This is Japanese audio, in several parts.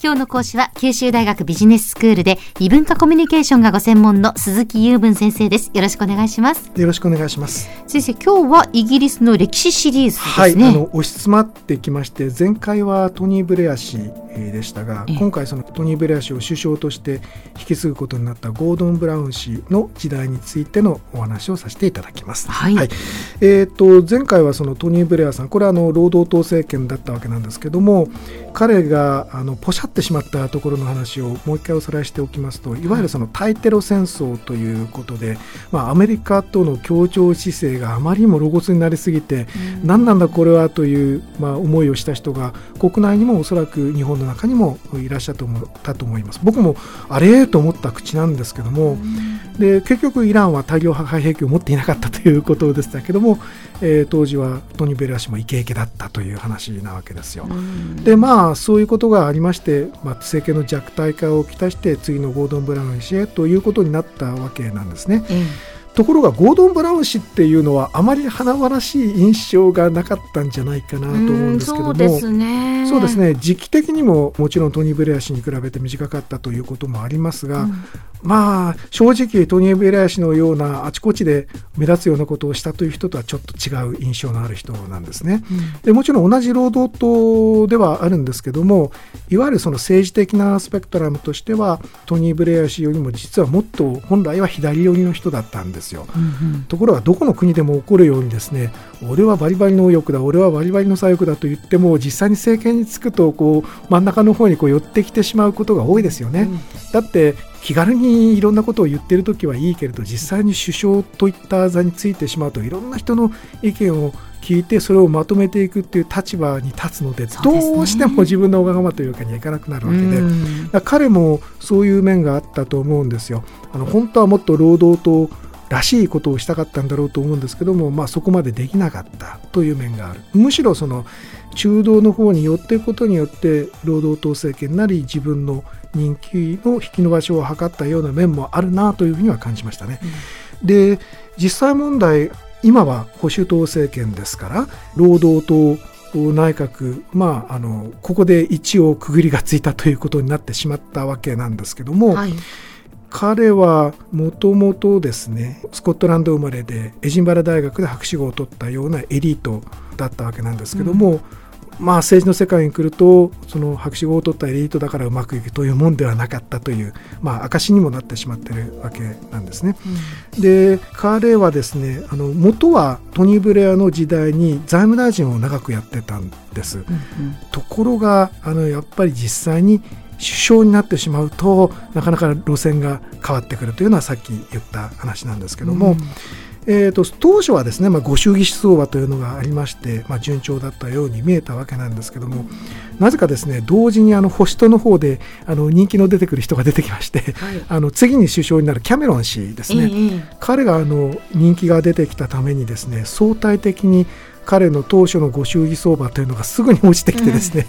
今日の講師は九州大学ビジネススクールで異文化コミュニケーションがご専門の鈴木雄文先生です。よろしくお願いします。よろしくお願いします。先生今日はイギリスの歴史シリーズですね。はいあの押し詰まってきまして前回はトニー・ブレア氏でしたが今回そのトニー・ブレア氏を首相として引き継ぐことになったゴードン・ブラウン氏の時代についてのお話をさせていただきます。はい、はい、えーと、前回はそのトニー・ブレアさんこれはあの労働党政権だったわけなんですけども彼があのポシャってしまったところの話をもう一回おさらいしておきますといわゆるその対テロ戦争ということで、まあ、アメリカとの協調姿勢があまりにも露骨になりすぎて、うん、何なんだこれはという、まあ、思いをした人が国内にもおそらく日本の中にもいらっしゃったと思います。僕もあれと思った口なんですけども、で結局イランは大量破壊兵器を持っていなかったということでしたけども、えー、当時はトニー・ベルア氏もイケイケだったという話なわけですよ。でまあそういうことがありまして、まあ、政権の弱体化をきたして次のゴードン・ブラウン氏へということになったわけなんですね。ところがゴードン・ブラウン氏っていうのはあまり華々しい印象がなかったんじゃないかなと思うんですけどもそうですね。そうですね。時期的にももちろんトニー・ブレア氏に比べて短かったということもありますが、うん、まあ正直トニー・ブレア氏のようなあちこちで目立つようなことをしたという人とはちょっと違う印象のある人なんですね。うん、でもちろん同じ労働党ではあるんですけどもいわゆるその政治的なスペクトラムとしてはトニー・ブレア氏よりも実はもっと本来は左寄りの人だったんですよ。うんうん、ところがどこの国でも起こるようにですね俺はバリバリの右翼だ俺はバリバリの左翼だと言っても実際に政権につくとこう真ん中の方にこう寄ってきてしまうことが多いですよね。うん、だって気軽にいろんなことを言ってる時はいいけれど実際に首相といった座についてしまうといろんな人の意見を聞いてそれをまとめていくっていう立場に立つのでどうしても自分のわがままというわけにはいかなくなるわけで彼もそういう面があったと思うんですよ。あの本当はもっと労働党らしいことをしたかったんだろうと思うんですけども、まあ、そこまでできなかったという面がある。むしろその中道の方に寄っていくことによって労働党政権なり自分の人気の引き伸ばしを図ったような面もあるなというふうには感じましたね。うん、で実際問題今は保守党政権ですから労働党内閣、まあ、あのここで一応区切りがついたということになってしまったわけなんですけども、はい、彼はもともとですねスコットランド生まれでエジンバラ大学で博士号を取ったようなエリートだったわけなんですけども、うん、まあ政治の世界に来るとその博士号を取ったエリートだからうまくいくというもんではなかったという、まあ、証にもなってしまってるわけなんですね。うん、で彼はですねあの元はトニー・ブレアの時代に財務大臣を長くやってたんです。うんうん、ところがあのやっぱり実際に首相になってしまうとなかなか路線が変わってくるというのはさっき言った話なんですけども、うん、えーと、当初はですね、まあ、ご祝儀相場というのがありまして、まあ、順調だったように見えたわけなんですけどもなぜかですね同時にあの保守党の方であの人気の出てくる人が出てきまして、はい、あの次に首相になるキャメロン氏ですね、えー、彼があの人気が出てきたためにですね相対的に彼の当初のご祝儀相場というのがすぐに落ちてきてですね、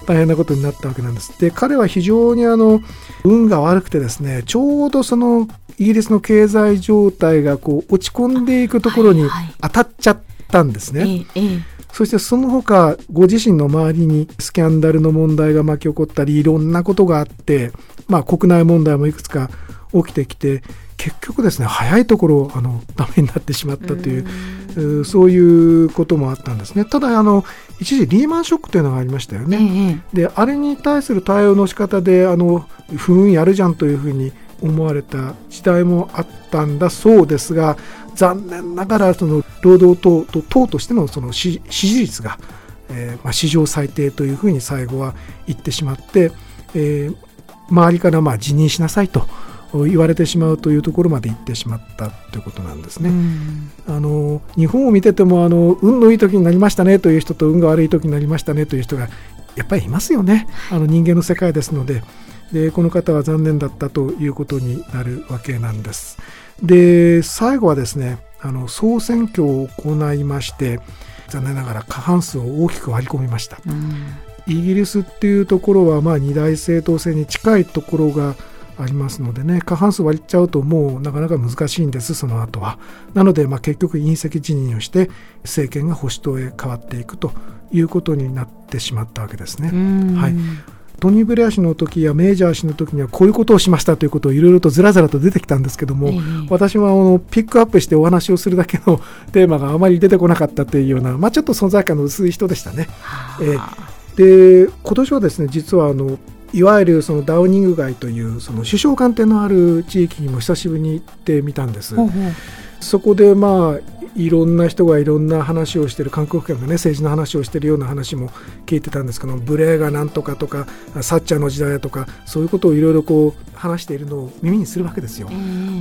うん、大変なことになったわけなんです。で彼は非常にあの運が悪くてですねちょうどそのイギリスの経済状態がこう落ち込んでいくところに当たっちゃったんですね。はいはいそしてその他ご自身の周りにスキャンダルの問題が巻き起こったりいろんなことがあって、まあ、国内問題もいくつか起きてきて結局ですね早いところあのダメになってしまったというそういうこともあったんですね。ただあの一時リーマンショックというのがありましたよね、ええ、であれに対する対応の仕方であの不運やるじゃんというふうに思われた時代もあったんだそうですが残念ながらその労働党と党としてのその支持率が、えーまあ、史上最低というふうに最後は言ってしまって、えー、周りからまあ辞任しなさいと。言われてしまうというところまで行ってしまったということなんですね。あの日本を見ててもあの運のいい時になりましたねという人と運が悪い時になりましたねという人がやっぱりいますよね。あの人間の世界ですので。でこの方は残念だったということになるわけなんです。で最後はですねあの総選挙を行いまして残念ながら過半数を大きく割り込みました。イギリスっていうところはまあ二大政党制に近いところがありますのでね過半数割っちゃうともうなかなか難しいんですその後はなのでまあ結局隕石辞任をして政権が保守党へ変わっていくということになってしまったわけですね。はいトニー・ブレア氏の時やメージャー氏の時にはこういうことをしましたということをいろいろとずらずらと出てきたんですけども、えー、私はあのピックアップしてお話をするだけのテーマがあまり出てこなかったというような、まあ、ちょっと存在感の薄い人でしたね。えー、で今年はですね実はあのいわゆるそのダウニング街というその首相官邸のある地域にも久しぶりに行ってみたんです。ほうほうそこでまあいろんな人がいろんな話をしてる韓国圏がね政治の話をしてるような話も聞いてたんですけどブレーがなんとかとかサッチャーの時代だとかそういうことをいろいろこう話しているのを耳にするわけですよ、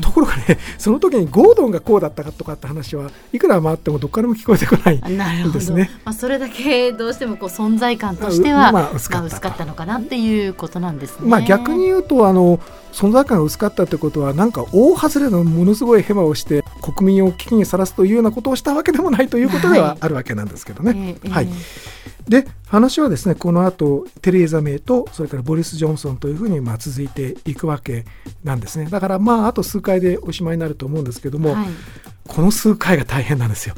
ところがねその時にゴードンがこうだったかとかって話はいくら回ってもどっからも聞こえてこないんですね。まあ、それだけどうしてもこう存在感としては、まあ、薄かったのかなっていうことなんですね。まあ、逆に言うとあの存在感が薄かったということはなんか大外れのものすごいヘマをして国民を危機にさらすというようなことをしたわけでもないということではあるわけなんですけどね。はい、で話はですねこの後テレーザ・メイとそれからボリス・ジョンソンというふうにまあ続いていくわけなんですね。だからまああと数回でおしまいになると思うんですけども、はい、この数回が大変なんですよ。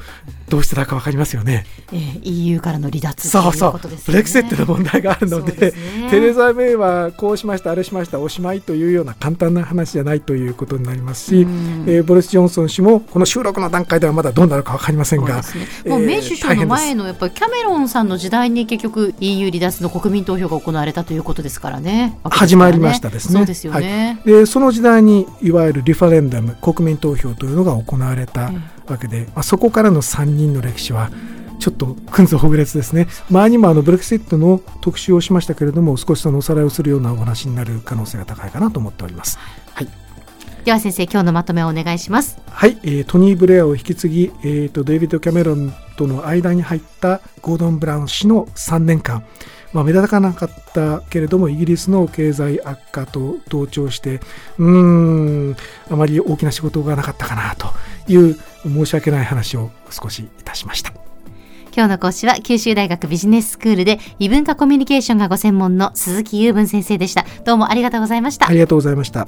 どうしてだかわかりますよね。えー、EU からの離脱、ね、そうそう、ブレクセットの問題があるので、ね、テレザ・メイはこうしました、あれしました、おしまいというような簡単な話じゃないということになりますし、えー、ボリス・ジョンソン氏もこの収録の段階ではまだどうなるかわかりませんが、ねえー、もうメイ首相の前のやっぱりキャメロンさんの時代に結局 EU 離脱の国民投票が行われたということですからね。始まりましたですね。そうですよね。はい、でその時代にいわゆるリファレンダム国民投票というのが行われた。わけで、まあ、そこからの3人の歴史はちょっとくんずほぐれつですね。前にもあのブレクシットの特集をしましたけれども少しそのおさらいをするようなお話になる可能性が高いかなと思っております。はい。では先生今日のまとめをお願いします。はい、えー、トニー・ブレアを引き継ぎ、えーと、デイビッド・キャメロンとの間に入ったゴードン・ブラウン氏の3年間まあ、目立たなかったけれどもイギリスの経済悪化と同調してうーんあまり大きな仕事がなかったかなという申し訳ない話を少しいたしました。今日の講師は九州大学ビジネススクールで異文化コミュニケーションがご専門の鈴木雄文先生でした。どうもありがとうございました。ありがとうございました。